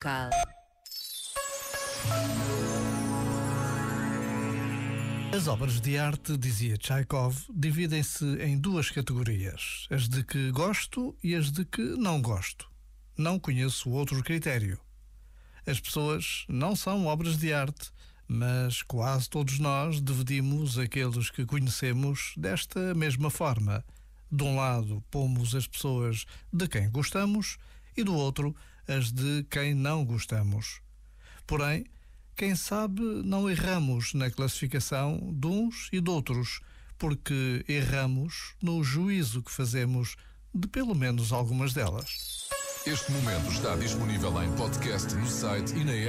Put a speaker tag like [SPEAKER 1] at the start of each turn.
[SPEAKER 1] Cal.
[SPEAKER 2] As obras de arte, dizia Tchaikov, dividem-se em duas categorias: as de que gosto e as de que não gosto. Não conheço outro critério. As pessoas não são obras de arte, mas quase todos nós dividimos aqueles que conhecemos desta mesma forma. De um lado, pomos as pessoas de quem gostamos e do outro, as de quem não gostamos. Porém, quem sabe não erramos na classificação de uns e de outros, porque erramos no juízo que fazemos de pelo menos algumas delas.
[SPEAKER 3] Este momento está disponível em podcast no site e na app.